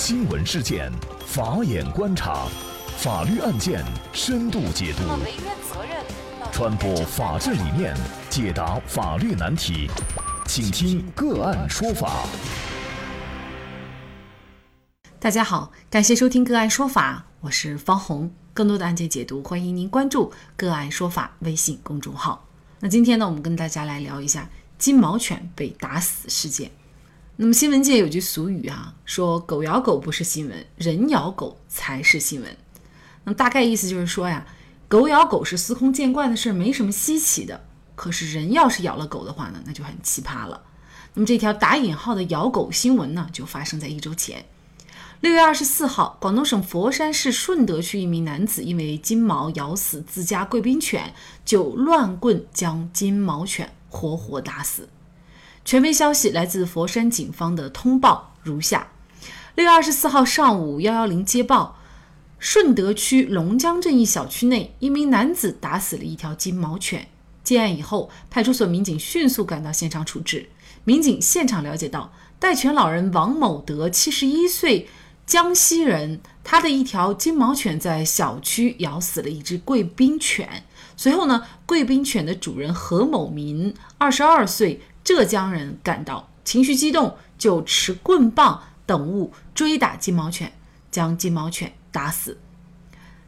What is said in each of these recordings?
新闻事件，法眼观察，法律案件深度解读，传播法治理念，解答法律难题，请听个案说法。大家好，感谢收听个案说法，我是方红。更多的案件解读，欢迎您关注个案说法微信公众号。那今天呢，我们跟大家来聊一下金毛犬被打死事件。那么新闻界有句俗语啊，说狗咬狗不是新闻，人咬狗才是新闻。那么大概意思就是说呀，狗咬狗是司空见惯的事，没什么稀奇的。可是人要是咬了狗的话呢，那就很奇葩了。那么这条打引号的咬狗新闻呢，就发生在一周前，六月二十四号，广东省佛山市顺德区一名男子因为金毛咬死自家贵宾犬，就乱棍将金毛犬活活打死。权威消息来自佛山警方的通报如下：六月二十四号上午，幺幺零接报，顺德区龙江镇一小区内，一名男子打死了一条金毛犬。接案以后，派出所民警迅速赶到现场处置。民警现场了解到，带犬老人王某德，七十一岁，江西人，他的一条金毛犬在小区咬死了一只贵宾犬。随后呢，贵宾犬的主人何某民，二十二岁。浙江人赶到，情绪激动，就持棍棒等物追打金毛犬，将金毛犬打死。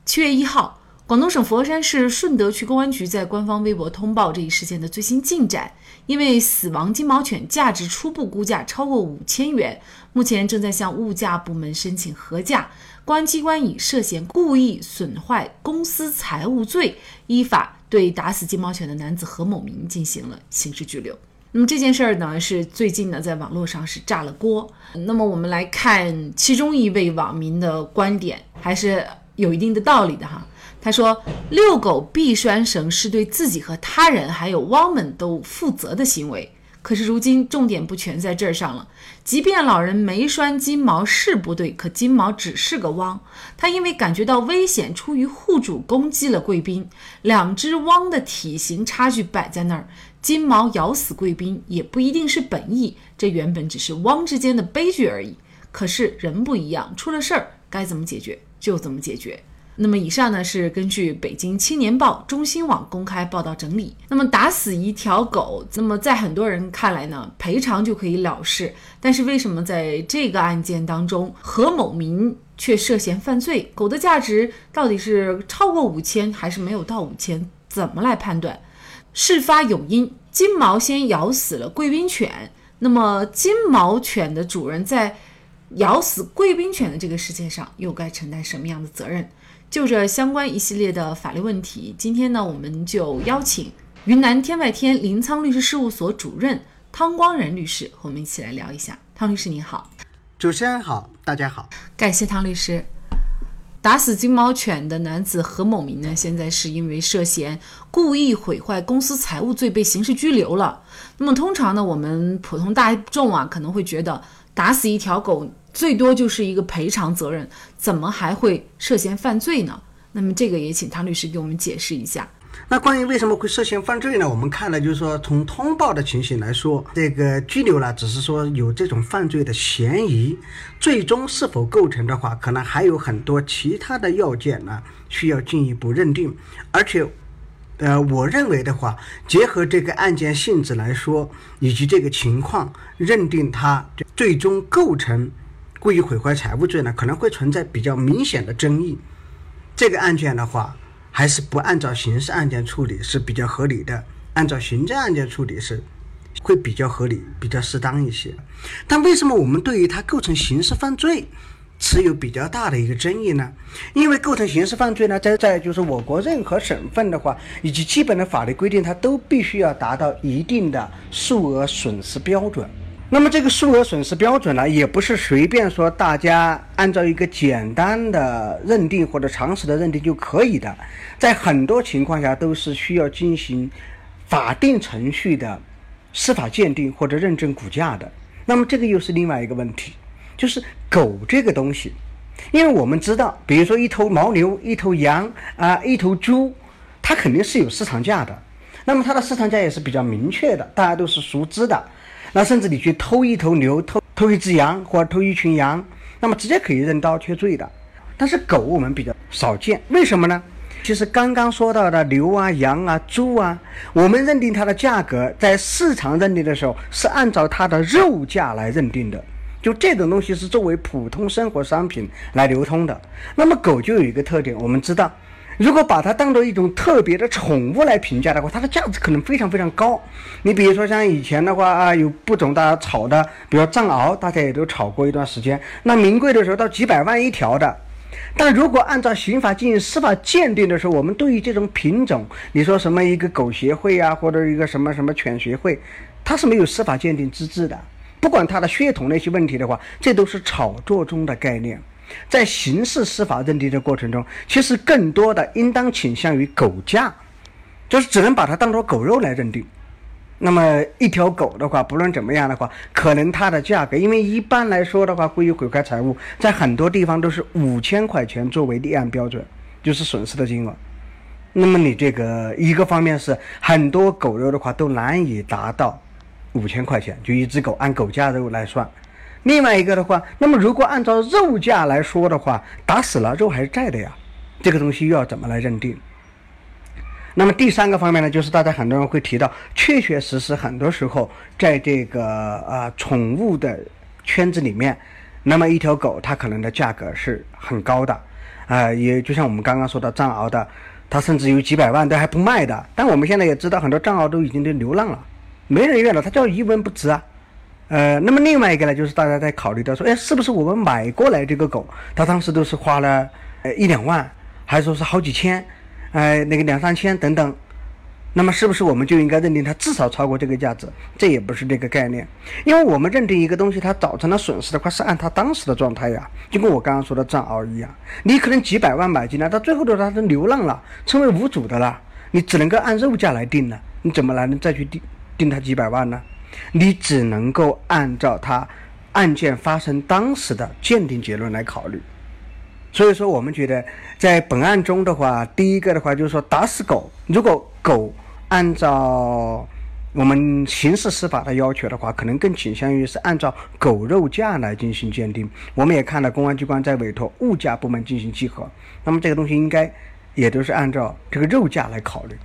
七月一号，广东省佛山市顺德区公安局在官方微博通报这一事件的最新进展。因为死亡金毛犬价值初步估价超过五千元，目前正在向物价部门申请核价。公安机关以涉嫌故意损坏公私财物罪，依法对打死金毛犬的男子何某明进行了刑事拘留。那么这件事儿呢，是最近呢在网络上是炸了锅。那么我们来看其中一位网民的观点，还是有一定的道理的哈。他说：“遛狗必拴绳是对自己和他人还有汪们都负责的行为。可是如今重点不全在这儿上了。即便老人没拴金毛是不对，可金毛只是个汪，他因为感觉到危险，出于护主攻击了贵宾。两只汪的体型差距摆在那儿。”金毛咬死贵宾也不一定是本意，这原本只是汪之间的悲剧而已。可是人不一样，出了事儿该怎么解决就怎么解决。那么以上呢是根据北京青年报、中新网公开报道整理。那么打死一条狗，那么在很多人看来呢，赔偿就可以了事。但是为什么在这个案件当中，何某民却涉嫌犯罪？狗的价值到底是超过五千还是没有到五千？怎么来判断？事发有因，金毛先咬死了贵宾犬。那么，金毛犬的主人在咬死贵宾犬的这个事件上，又该承担什么样的责任？就这相关一系列的法律问题，今天呢，我们就邀请云南天外天临沧律师事务所主任汤光仁律师和我们一起来聊一下。汤律师您好，主持人好，大家好，感谢汤律师。打死金毛犬的男子何某明呢？现在是因为涉嫌故意毁坏公司财物罪被刑事拘留了。那么通常呢，我们普通大众啊可能会觉得打死一条狗最多就是一个赔偿责任，怎么还会涉嫌犯罪呢？那么这个也请唐律师给我们解释一下。那关于为什么会涉嫌犯罪呢？我们看了，就是说从通报的情形来说，这个拘留呢，只是说有这种犯罪的嫌疑，最终是否构成的话，可能还有很多其他的要件呢，需要进一步认定。而且，呃，我认为的话，结合这个案件性质来说，以及这个情况，认定他最终构成故意毁坏财物罪呢，可能会存在比较明显的争议。这个案件的话。还是不按照刑事案件处理是比较合理的，按照行政案件处理是会比较合理、比较适当一些。但为什么我们对于它构成刑事犯罪持有比较大的一个争议呢？因为构成刑事犯罪呢，在在就是我国任何省份的话，以及基本的法律规定，它都必须要达到一定的数额损失标准。那么这个数额损失标准呢，也不是随便说大家按照一个简单的认定或者常识的认定就可以的，在很多情况下都是需要进行法定程序的司法鉴定或者认证骨架的。那么这个又是另外一个问题，就是狗这个东西，因为我们知道，比如说一头牦牛、一头羊啊、一头猪，它肯定是有市场价的，那么它的市场价也是比较明确的，大家都是熟知的。那甚至你去偷一头牛、偷偷一只羊或者偷一群羊，那么直接可以认刀切罪的。但是狗我们比较少见，为什么呢？其实刚刚说到的牛啊、羊啊、猪啊，我们认定它的价格，在市场认定的时候是按照它的肉价来认定的。就这种东西是作为普通生活商品来流通的。那么狗就有一个特点，我们知道，如果把它当做一种特别的宠物来评价的话，它的价值可能非常非常高。你比如说像以前的话啊，有不种大家炒的，比如藏獒，大家也都炒过一段时间，那名贵的时候到几百万一条的。但如果按照刑法进行司法鉴定的时候，我们对于这种品种，你说什么一个狗协会啊，或者一个什么什么犬协会，它是没有司法鉴定资质的。不管它的血统那些问题的话，这都是炒作中的概念。在刑事司法认定的过程中，其实更多的应当倾向于狗价，就是只能把它当做狗肉来认定。那么一条狗的话，不论怎么样的话，可能它的价格，因为一般来说的话，故意毁坏财物，在很多地方都是五千块钱作为立案标准，就是损失的金额。那么你这个一个方面是很多狗肉的话都难以达到五千块钱，就一只狗按狗价肉来算。另外一个的话，那么如果按照肉价来说的话，打死了肉还是在的呀，这个东西又要怎么来认定？那么第三个方面呢，就是大家很多人会提到，确确实实很多时候在这个啊宠物的圈子里面，那么一条狗它可能的价格是很高的，啊，也就像我们刚刚说的藏獒的，它甚至有几百万都还不卖的。但我们现在也知道，很多藏獒都已经都流浪了，没人要了，它叫一文不值啊。呃，那么另外一个呢，就是大家在考虑到说，哎，是不是我们买过来这个狗，它当时都是花了呃一两万，还说是好几千？哎，那个两三千等等，那么是不是我们就应该认定它至少超过这个价值？这也不是这个概念，因为我们认定一个东西它造成了损失的话，是按它当时的状态呀，就跟我刚刚说的藏獒一样，你可能几百万买进来，到最后的它是流浪了，成为无主的了，你只能够按肉价来定了，你怎么来能再去定定它几百万呢？你只能够按照他案件发生当时的鉴定结论来考虑。所以说，我们觉得在本案中的话，第一个的话就是说打死狗。如果狗按照我们刑事司法的要求的话，可能更倾向于是按照狗肉价来进行鉴定。我们也看到公安机关在委托物价部门进行稽核，那么这个东西应该也都是按照这个肉价来考虑，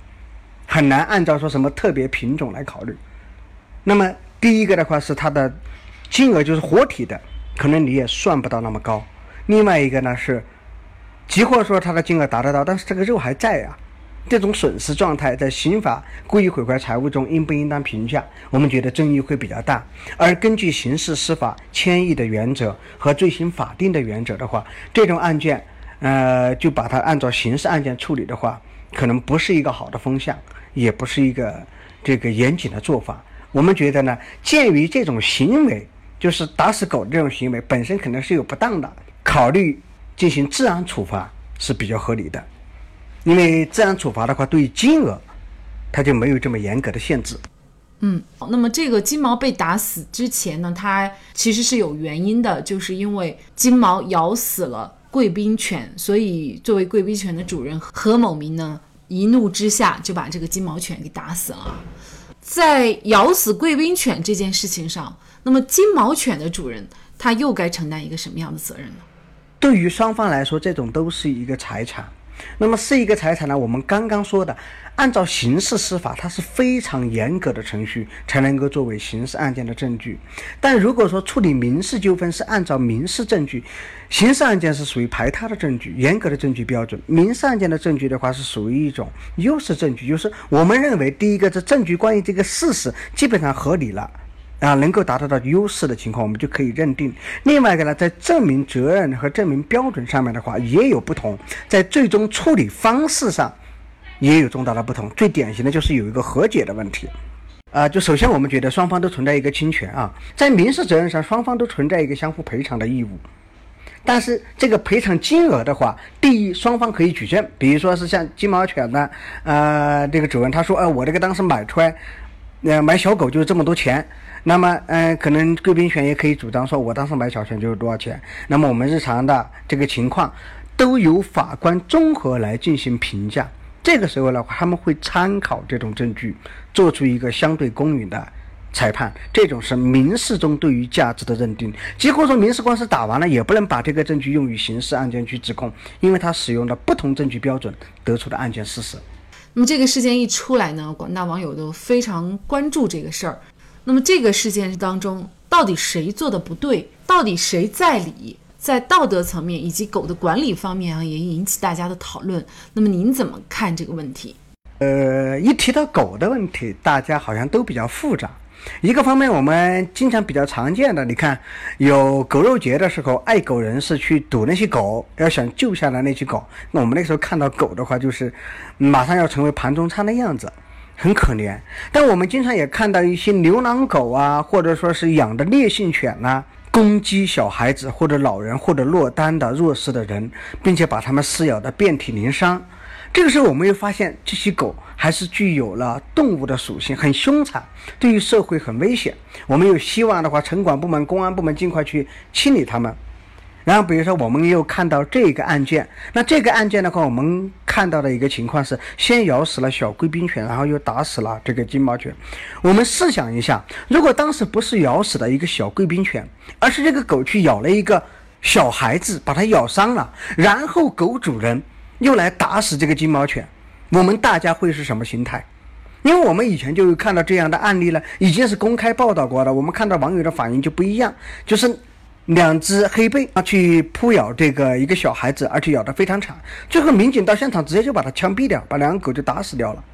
很难按照说什么特别品种来考虑。那么第一个的话是它的金额就是活体的，可能你也算不到那么高。另外一个呢是，即或说它的金额达得到，但是这个肉还在啊，这种损失状态在刑法故意毁坏财物中应不应当评价？我们觉得争议会比较大。而根据刑事司法迁移的原则和罪行法定的原则的话，这种案件，呃，就把它按照刑事案件处理的话，可能不是一个好的风向，也不是一个这个严谨的做法。我们觉得呢，鉴于这种行为，就是打死狗这种行为本身可能是有不当的。考虑进行治安处罚是比较合理的，因为治安处罚的话，对于金额，它就没有这么严格的限制。嗯，那么这个金毛被打死之前呢，它其实是有原因的，就是因为金毛咬死了贵宾犬，所以作为贵宾犬的主人何某明呢，一怒之下就把这个金毛犬给打死了。在咬死贵宾犬这件事情上，那么金毛犬的主人他又该承担一个什么样的责任呢？对于双方来说，这种都是一个财产。那么是一个财产呢？我们刚刚说的，按照刑事司法，它是非常严格的程序才能够作为刑事案件的证据。但如果说处理民事纠纷是按照民事证据，刑事案件是属于排他的证据，严格的证据标准；民事案件的证据的话，是属于一种优势证据，就是我们认为第一个，这证据关于这个事实基本上合理了。啊，能够达到到优势的情况，我们就可以认定。另外一个呢，在证明责任和证明标准上面的话，也有不同，在最终处理方式上也有重大的不同。最典型的就是有一个和解的问题。啊，就首先我们觉得双方都存在一个侵权啊，在民事责任上，双方都存在一个相互赔偿的义务。但是这个赔偿金额的话，第一，双方可以举证，比如说是像金毛犬的，呃，这个主人他说，呃，我这个当时买出来，呃，买小狗就是这么多钱。那么，嗯，可能贵宾犬也可以主张说，我当时买小犬就是多少钱。那么我们日常的这个情况，都由法官综合来进行评价。这个时候呢，他们会参考这种证据，做出一个相对公允的裁判，这种是民事中对于价值的认定。结果说民事官司打完了，也不能把这个证据用于刑事案件去指控，因为他使用了不同证据标准得出的案件事实。那么这个事件一出来呢，广大网友都非常关注这个事儿。那么这个事件当中，到底谁做的不对？到底谁在理？在道德层面以及狗的管理方面啊，也引起大家的讨论。那么您怎么看这个问题？呃，一提到狗的问题，大家好像都比较复杂。一个方面，我们经常比较常见的，你看有狗肉节的时候，爱狗人士去堵那些狗，要想救下来那些狗。那我们那时候看到狗的话，就是马上要成为盘中餐的样子，很可怜。但我们经常也看到一些流浪狗啊，或者说是养的烈性犬啊。攻击小孩子或者老人或者落单的弱势的人，并且把他们撕咬得遍体鳞伤。这个时候，我们又发现这些狗还是具有了动物的属性，很凶残，对于社会很危险。我们又希望的话，城管部门、公安部门尽快去清理它们。然后，比如说，我们又看到这个案件，那这个案件的话，我们看到的一个情况是，先咬死了小贵宾犬，然后又打死了这个金毛犬。我们试想一下，如果当时不是咬死了一个小贵宾犬，而是这个狗去咬了一个小孩子，把它咬伤了，然后狗主人又来打死这个金毛犬，我们大家会是什么心态？因为我们以前就有看到这样的案例了，已经是公开报道过的，我们看到网友的反应就不一样，就是。两只黑背啊，去扑咬这个一个小孩子，而且咬得非常惨。最后民警到现场，直接就把他枪毙掉，把两个狗就打死掉了。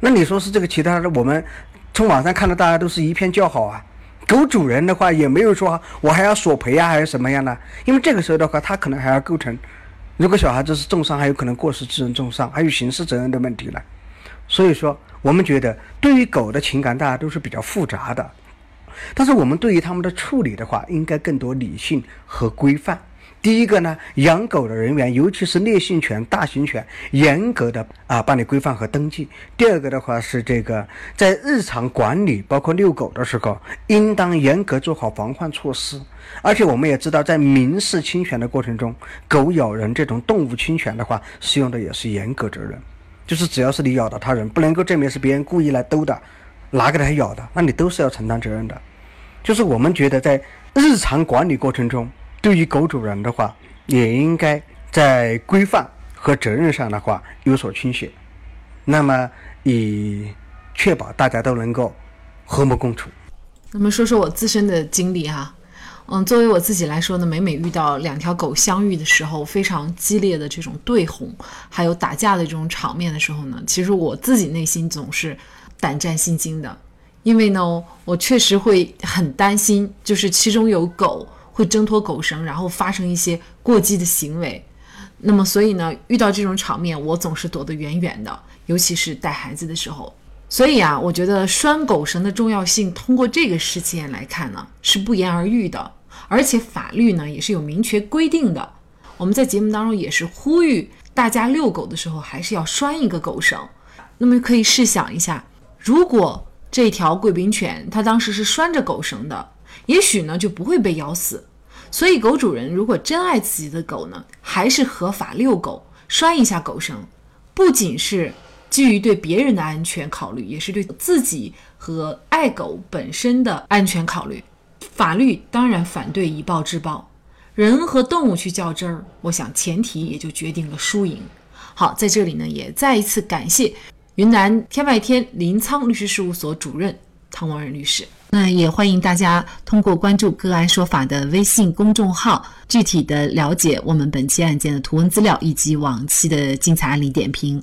那你说是这个其他的？我们从网上看到，大家都是一片叫好啊。狗主人的话也没有说我还要索赔啊，还是什么样的？因为这个时候的话，他可能还要构成，如果小孩子是重伤，还有可能过失致人重伤，还有刑事责任的问题呢。所以说，我们觉得对于狗的情感，大家都是比较复杂的。但是我们对于他们的处理的话，应该更多理性和规范。第一个呢，养狗的人员，尤其是烈性犬、大型犬，严格的啊办理规范和登记。第二个的话是这个在日常管理，包括遛狗的时候，应当严格做好防范措施。而且我们也知道，在民事侵权的过程中，狗咬人这种动物侵权的话，适用的也是严格责任，就是只要是你咬到他人，不能够证明是别人故意来兜的，拿给他咬的，那你都是要承担责任的。就是我们觉得，在日常管理过程中，对于狗主人的话，也应该在规范和责任上的话有所倾斜，那么以确保大家都能够和睦共处。那么说说我自身的经历哈，嗯，作为我自己来说呢，每每遇到两条狗相遇的时候，非常激烈的这种对轰，还有打架的这种场面的时候呢，其实我自己内心总是胆战心惊的。因为呢，我确实会很担心，就是其中有狗会挣脱狗绳，然后发生一些过激的行为。那么，所以呢，遇到这种场面，我总是躲得远远的，尤其是带孩子的时候。所以啊，我觉得拴狗绳的重要性，通过这个事件来看呢，是不言而喻的。而且法律呢，也是有明确规定的。我们在节目当中也是呼吁大家遛狗的时候，还是要拴一个狗绳。那么，可以试想一下，如果这条贵宾犬，它当时是拴着狗绳的，也许呢就不会被咬死。所以，狗主人如果真爱自己的狗呢，还是合法遛狗，拴一下狗绳，不仅是基于对别人的安全考虑，也是对自己和爱狗本身的安全考虑。法律当然反对以暴制暴，人和动物去较真儿，我想前提也就决定了输赢。好，在这里呢，也再一次感谢。云南天外天林沧律师事务所主任汤王仁律师，那也欢迎大家通过关注“个案说法”的微信公众号，具体的了解我们本期案件的图文资料以及往期的精彩案例点评。